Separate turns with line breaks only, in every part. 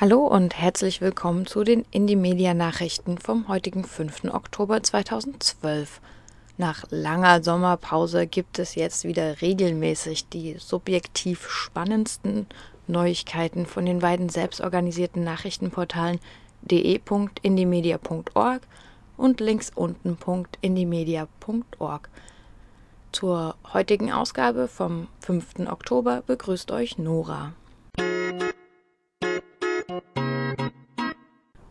Hallo und herzlich willkommen zu den Indie-Media-Nachrichten vom heutigen 5. Oktober 2012. Nach langer Sommerpause gibt es jetzt wieder regelmäßig die subjektiv spannendsten Neuigkeiten von den beiden selbstorganisierten Nachrichtenportalen de.indiemedia.org und links unten.indiemedia.org. Zur heutigen Ausgabe vom 5. Oktober begrüßt euch Nora.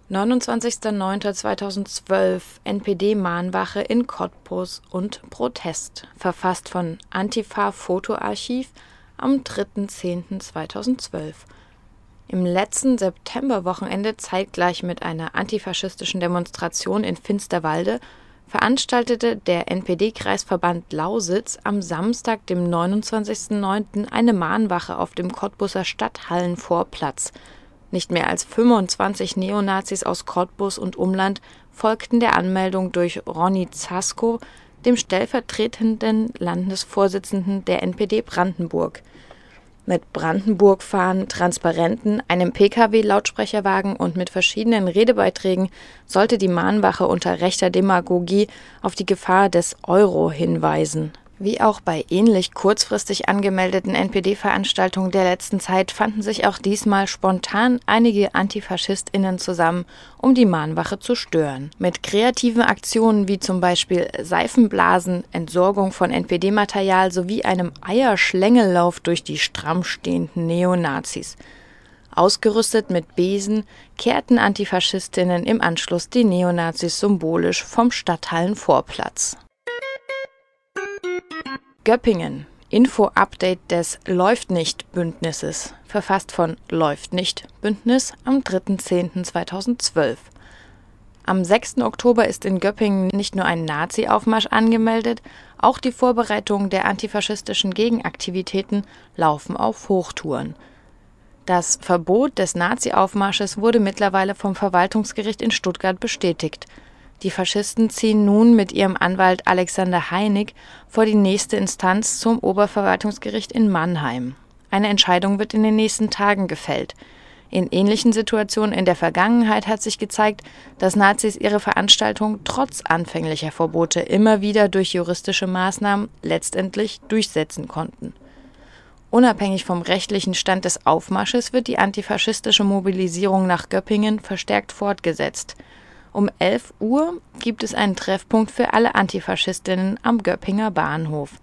29.09.2012 NPD-Mahnwache in Cottbus und Protest, verfasst von Antifa Fotoarchiv am 3.10.2012. Im letzten Septemberwochenende, zeitgleich mit einer antifaschistischen Demonstration in Finsterwalde, veranstaltete der NPD-Kreisverband Lausitz am Samstag, dem 29.09., eine Mahnwache auf dem Cottbuser Stadthallenvorplatz – nicht mehr als 25 Neonazis aus Cottbus und Umland folgten der Anmeldung durch Ronny Zasko, dem stellvertretenden Landesvorsitzenden der NPD Brandenburg. Mit Brandenburg-Fahnen, Transparenten, einem Pkw-Lautsprecherwagen und mit verschiedenen Redebeiträgen sollte die Mahnwache unter rechter Demagogie auf die Gefahr des Euro hinweisen wie auch bei ähnlich kurzfristig angemeldeten NPD-Veranstaltungen der letzten Zeit fanden sich auch diesmal spontan einige AntifaschistInnen zusammen, um die Mahnwache zu stören. Mit kreativen Aktionen wie zum Beispiel Seifenblasen, Entsorgung von NPD-Material sowie einem Eierschlängellauf durch die stramm stehenden Neonazis. Ausgerüstet mit Besen kehrten Antifaschistinnen im Anschluss die Neonazis symbolisch vom Stadthallenvorplatz. Göppingen. Info-Update des Läuft nicht Bündnisses, verfasst von Läuft nicht Bündnis am 3.10.2012. Am 6. Oktober ist in Göppingen nicht nur ein Nazi-Aufmarsch angemeldet, auch die Vorbereitungen der antifaschistischen Gegenaktivitäten laufen auf Hochtouren. Das Verbot des Nazi-Aufmarsches wurde mittlerweile vom Verwaltungsgericht in Stuttgart bestätigt die Faschisten ziehen nun mit ihrem Anwalt Alexander Heinig vor die nächste Instanz zum Oberverwaltungsgericht in Mannheim. Eine Entscheidung wird in den nächsten Tagen gefällt. In ähnlichen Situationen in der Vergangenheit hat sich gezeigt, dass Nazis ihre Veranstaltung trotz anfänglicher Verbote immer wieder durch juristische Maßnahmen letztendlich durchsetzen konnten. Unabhängig vom rechtlichen Stand des Aufmarsches wird die antifaschistische Mobilisierung nach Göppingen verstärkt fortgesetzt. Um 11 Uhr gibt es einen Treffpunkt für alle Antifaschistinnen am Göppinger Bahnhof.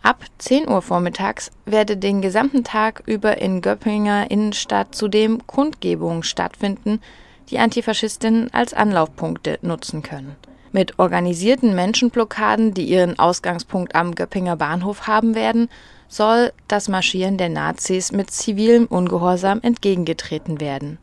Ab 10 Uhr vormittags werde den gesamten Tag über in Göppinger Innenstadt zudem Kundgebungen stattfinden, die Antifaschistinnen als Anlaufpunkte nutzen können. Mit organisierten Menschenblockaden, die ihren Ausgangspunkt am Göppinger Bahnhof haben werden, soll das Marschieren der Nazis mit zivilem Ungehorsam entgegengetreten werden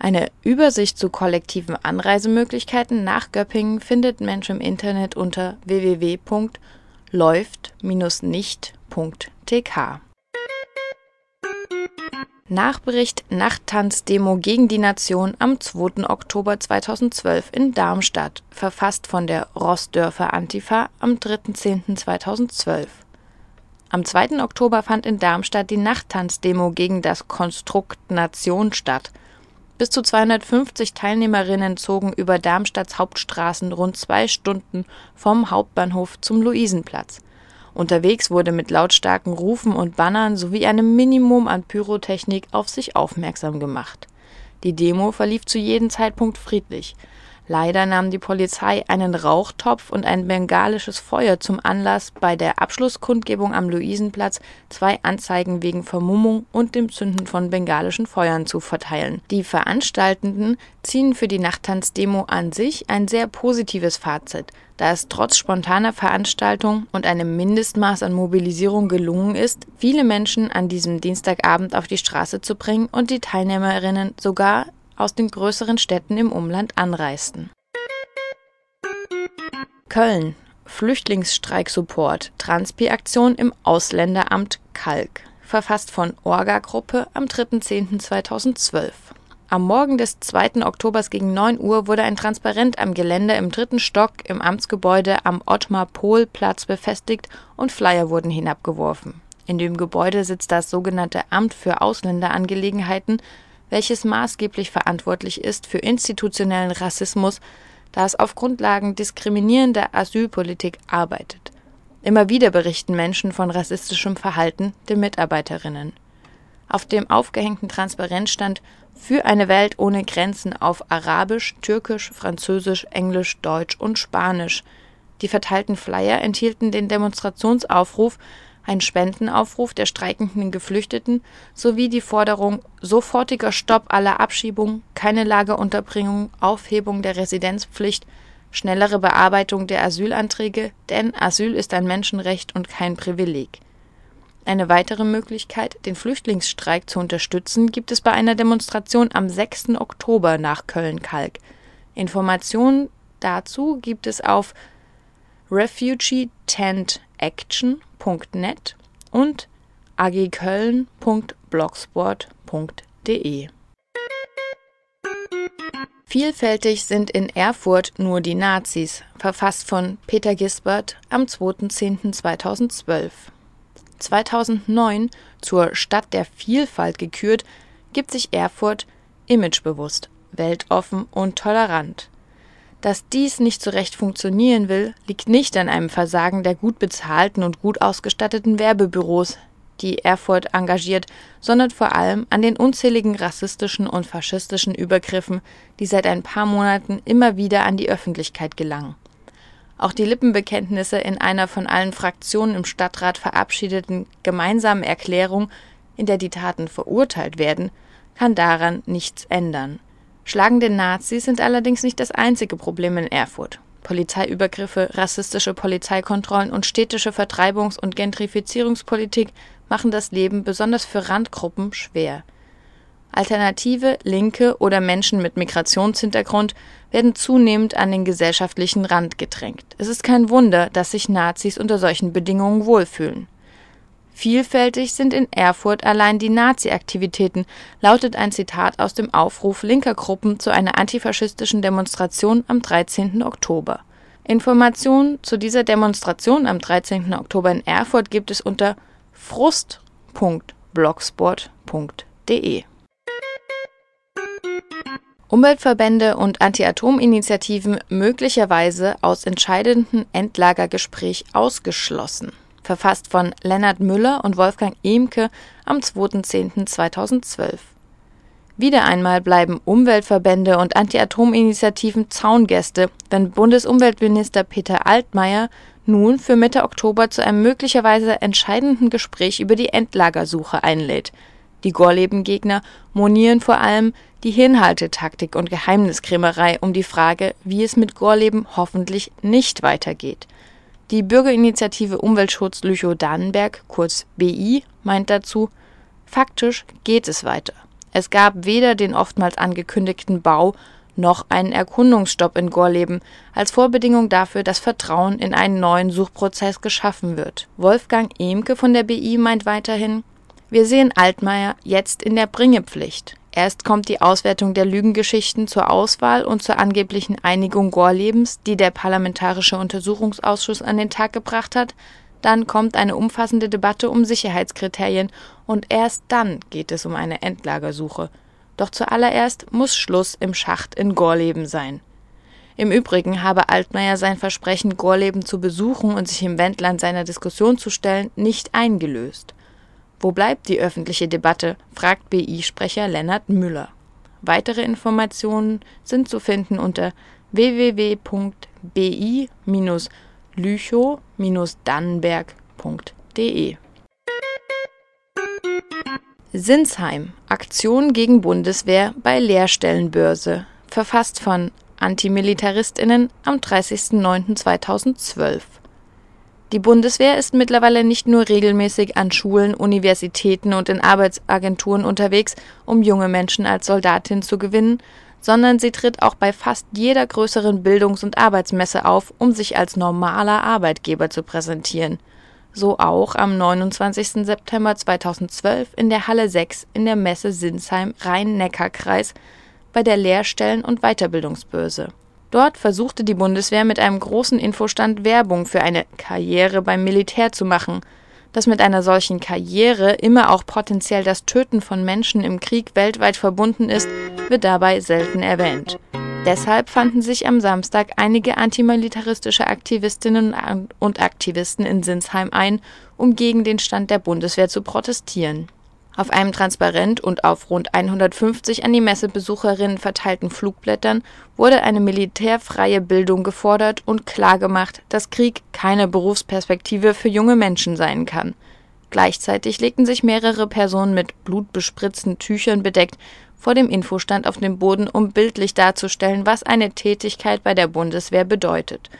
eine Übersicht zu kollektiven Anreisemöglichkeiten nach Göppingen findet Mensch im Internet unter www.läuft-nicht.tk. Nachbericht Nachttanzdemo gegen die Nation am 2. Oktober 2012 in Darmstadt, verfasst von der Rossdörfer Antifa am 3.10.2012. Am 2. Oktober fand in Darmstadt die Nachttanzdemo gegen das Konstrukt Nation statt. Bis zu 250 Teilnehmerinnen zogen über Darmstadts Hauptstraßen rund zwei Stunden vom Hauptbahnhof zum Luisenplatz. Unterwegs wurde mit lautstarken Rufen und Bannern sowie einem Minimum an Pyrotechnik auf sich aufmerksam gemacht. Die Demo verlief zu jedem Zeitpunkt friedlich. Leider nahm die Polizei einen Rauchtopf und ein bengalisches Feuer zum Anlass, bei der Abschlusskundgebung am Luisenplatz zwei Anzeigen wegen Vermummung und dem Zünden von bengalischen Feuern zu verteilen. Die Veranstaltenden ziehen für die Nachttanzdemo an sich ein sehr positives Fazit, da es trotz spontaner Veranstaltung und einem Mindestmaß an Mobilisierung gelungen ist, viele Menschen an diesem Dienstagabend auf die Straße zu bringen und die Teilnehmerinnen sogar aus den größeren Städten im Umland anreisten. Köln Flüchtlingsstreik-Support Transpi-Aktion im Ausländeramt Kalk verfasst von Orga-Gruppe am 3.10.2012. Am Morgen des 2. Oktobers gegen 9 Uhr wurde ein Transparent am Gelände im dritten Stock im Amtsgebäude am Ottmar-Pohl-Platz befestigt und Flyer wurden hinabgeworfen. In dem Gebäude sitzt das sogenannte Amt für Ausländerangelegenheiten, welches maßgeblich verantwortlich ist für institutionellen Rassismus, da es auf Grundlagen diskriminierender Asylpolitik arbeitet. Immer wieder berichten Menschen von rassistischem Verhalten der Mitarbeiterinnen. Auf dem aufgehängten Transparent stand für eine Welt ohne Grenzen auf Arabisch, Türkisch, Französisch, Englisch, Deutsch und Spanisch. Die verteilten Flyer enthielten den Demonstrationsaufruf ein Spendenaufruf der streikenden Geflüchteten sowie die Forderung sofortiger Stopp aller Abschiebungen, keine Lagerunterbringung, Aufhebung der Residenzpflicht, schnellere Bearbeitung der Asylanträge, denn Asyl ist ein Menschenrecht und kein Privileg. Eine weitere Möglichkeit, den Flüchtlingsstreik zu unterstützen, gibt es bei einer Demonstration am 6. Oktober nach Köln-Kalk. Informationen dazu gibt es auf Refugee Www.köln.net und agköln.blogsport.de. Vielfältig sind in Erfurt nur die Nazis, verfasst von Peter Gisbert am 2.10.2012. 2009 zur Stadt der Vielfalt gekürt, gibt sich Erfurt imagebewusst, weltoffen und tolerant. Dass dies nicht so recht funktionieren will, liegt nicht an einem Versagen der gut bezahlten und gut ausgestatteten Werbebüros, die Erfurt engagiert, sondern vor allem an den unzähligen rassistischen und faschistischen Übergriffen, die seit ein paar Monaten immer wieder an die Öffentlichkeit gelangen. Auch die Lippenbekenntnisse in einer von allen Fraktionen im Stadtrat verabschiedeten gemeinsamen Erklärung, in der die Taten verurteilt werden, kann daran nichts ändern. Schlagende Nazis sind allerdings nicht das einzige Problem in Erfurt. Polizeiübergriffe, rassistische Polizeikontrollen und städtische Vertreibungs- und Gentrifizierungspolitik machen das Leben besonders für Randgruppen schwer. Alternative, Linke oder Menschen mit Migrationshintergrund werden zunehmend an den gesellschaftlichen Rand gedrängt. Es ist kein Wunder, dass sich Nazis unter solchen Bedingungen wohlfühlen. Vielfältig sind in Erfurt allein die Nazi-Aktivitäten, lautet ein Zitat aus dem Aufruf linker Gruppen zu einer antifaschistischen Demonstration am 13. Oktober. Informationen zu dieser Demonstration am 13. Oktober in Erfurt gibt es unter frust.blogsport.de. Umweltverbände und Anti-Atom-Initiativen möglicherweise aus entscheidenden Endlagergespräch ausgeschlossen verfasst von Lennart Müller und Wolfgang Ehmke am 2.10.2012. Wieder einmal bleiben Umweltverbände und Anti-Atom-Initiativen Zaungäste, wenn Bundesumweltminister Peter Altmaier nun für Mitte Oktober zu einem möglicherweise entscheidenden Gespräch über die Endlagersuche einlädt. Die Gorleben-Gegner monieren vor allem die Hinhaltetaktik und Geheimniskrämerei um die Frage, wie es mit Gorleben hoffentlich nicht weitergeht. Die Bürgerinitiative Umweltschutz Lüchow-Dannenberg, kurz BI, meint dazu, faktisch geht es weiter. Es gab weder den oftmals angekündigten Bau noch einen Erkundungsstopp in Gorleben als Vorbedingung dafür, dass Vertrauen in einen neuen Suchprozess geschaffen wird. Wolfgang Emke von der BI meint weiterhin, wir sehen Altmaier jetzt in der Bringepflicht. Erst kommt die Auswertung der Lügengeschichten zur Auswahl und zur angeblichen Einigung Gorlebens, die der Parlamentarische Untersuchungsausschuss an den Tag gebracht hat, dann kommt eine umfassende Debatte um Sicherheitskriterien und erst dann geht es um eine Endlagersuche. Doch zuallererst muss Schluss im Schacht in Gorleben sein. Im Übrigen habe Altmaier sein Versprechen, Gorleben zu besuchen und sich im Wendland seiner Diskussion zu stellen, nicht eingelöst. Wo bleibt die öffentliche Debatte? fragt BI-Sprecher Lennart Müller. Weitere Informationen sind zu finden unter www.bi-lüchow-dannenberg.de Sinsheim Aktion gegen Bundeswehr bei Lehrstellenbörse verfasst von AntimilitaristInnen am 30.09.2012 Die Bundeswehr ist mittlerweile nicht nur regelmäßig an Schulen, Universitäten und in Arbeitsagenturen unterwegs, um junge Menschen als Soldatin zu gewinnen, sondern sie tritt auch bei fast jeder größeren Bildungs und Arbeitsmesse auf, um sich als normaler Arbeitgeber zu präsentieren. So auch am 29. September 2012 in der Halle 6 in der Messe Sinsheim Rhein-Neckar-Kreis bei der Lehrstellen und Weiterbildungsbörse. Dort versuchte die Bundeswehr mit einem großen Infostand Werbung für eine Karriere beim Militär zu machen. Dass mit einer solchen Karriere immer auch potenziell das Töten von Menschen im Krieg weltweit verbunden ist, wird dabei selten erwähnt. Deshalb fanden sich am Samstag einige antimilitaristische Aktivistinnen und Aktivisten in Sinsheim ein, um gegen den Stand der Bundeswehr zu protestieren. Auf einem Transparent und auf rund 150 an die Messebesucherinnen verteilten Flugblättern wurde eine militärfreie Bildung gefordert und klargemacht, dass Krieg keine Berufsperspektive für junge Menschen sein kann. Gleichzeitig legten sich mehrere Personen mit blutbespritzten Tüchern bedeckt vor dem Infostand auf dem Boden, um bildlich darzustellen, was eine Tätigkeit bei der Bundeswehr bedeutet.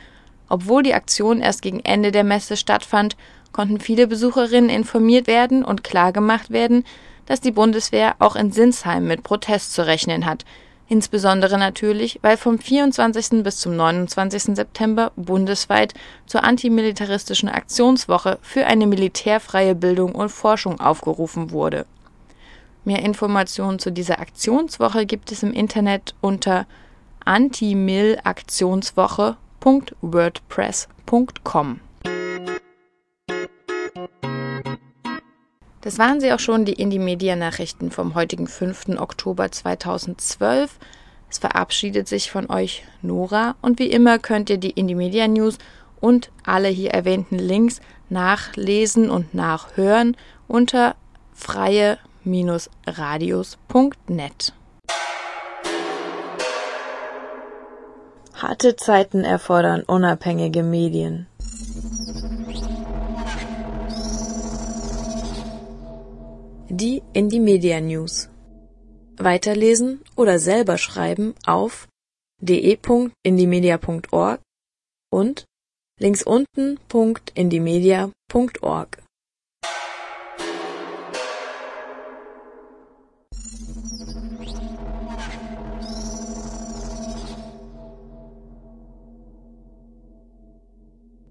Obwohl die Aktion erst gegen Ende der Messe stattfand, konnten viele Besucherinnen informiert werden und klargemacht werden, dass die Bundeswehr auch in Sinsheim mit Protest zu rechnen hat. Insbesondere natürlich, weil vom 24. bis zum 29. September bundesweit zur antimilitaristischen Aktionswoche für eine militärfreie Bildung und Forschung aufgerufen wurde. Mehr Informationen zu dieser Aktionswoche gibt es im Internet unter antimillaktionswoche.wordpress.com. Das waren sie auch schon, die Indie-Media-Nachrichten vom heutigen 5. Oktober 2012. Es verabschiedet sich von euch Nora und wie immer könnt ihr die Indie-Media-News und alle hier erwähnten Links nachlesen und nachhören unter freie-radios.net.
Harte Zeiten erfordern unabhängige Medien. Die Indie Media News. Weiterlesen oder selber schreiben auf de.indiemedia.org und links unten.indiemedia.org.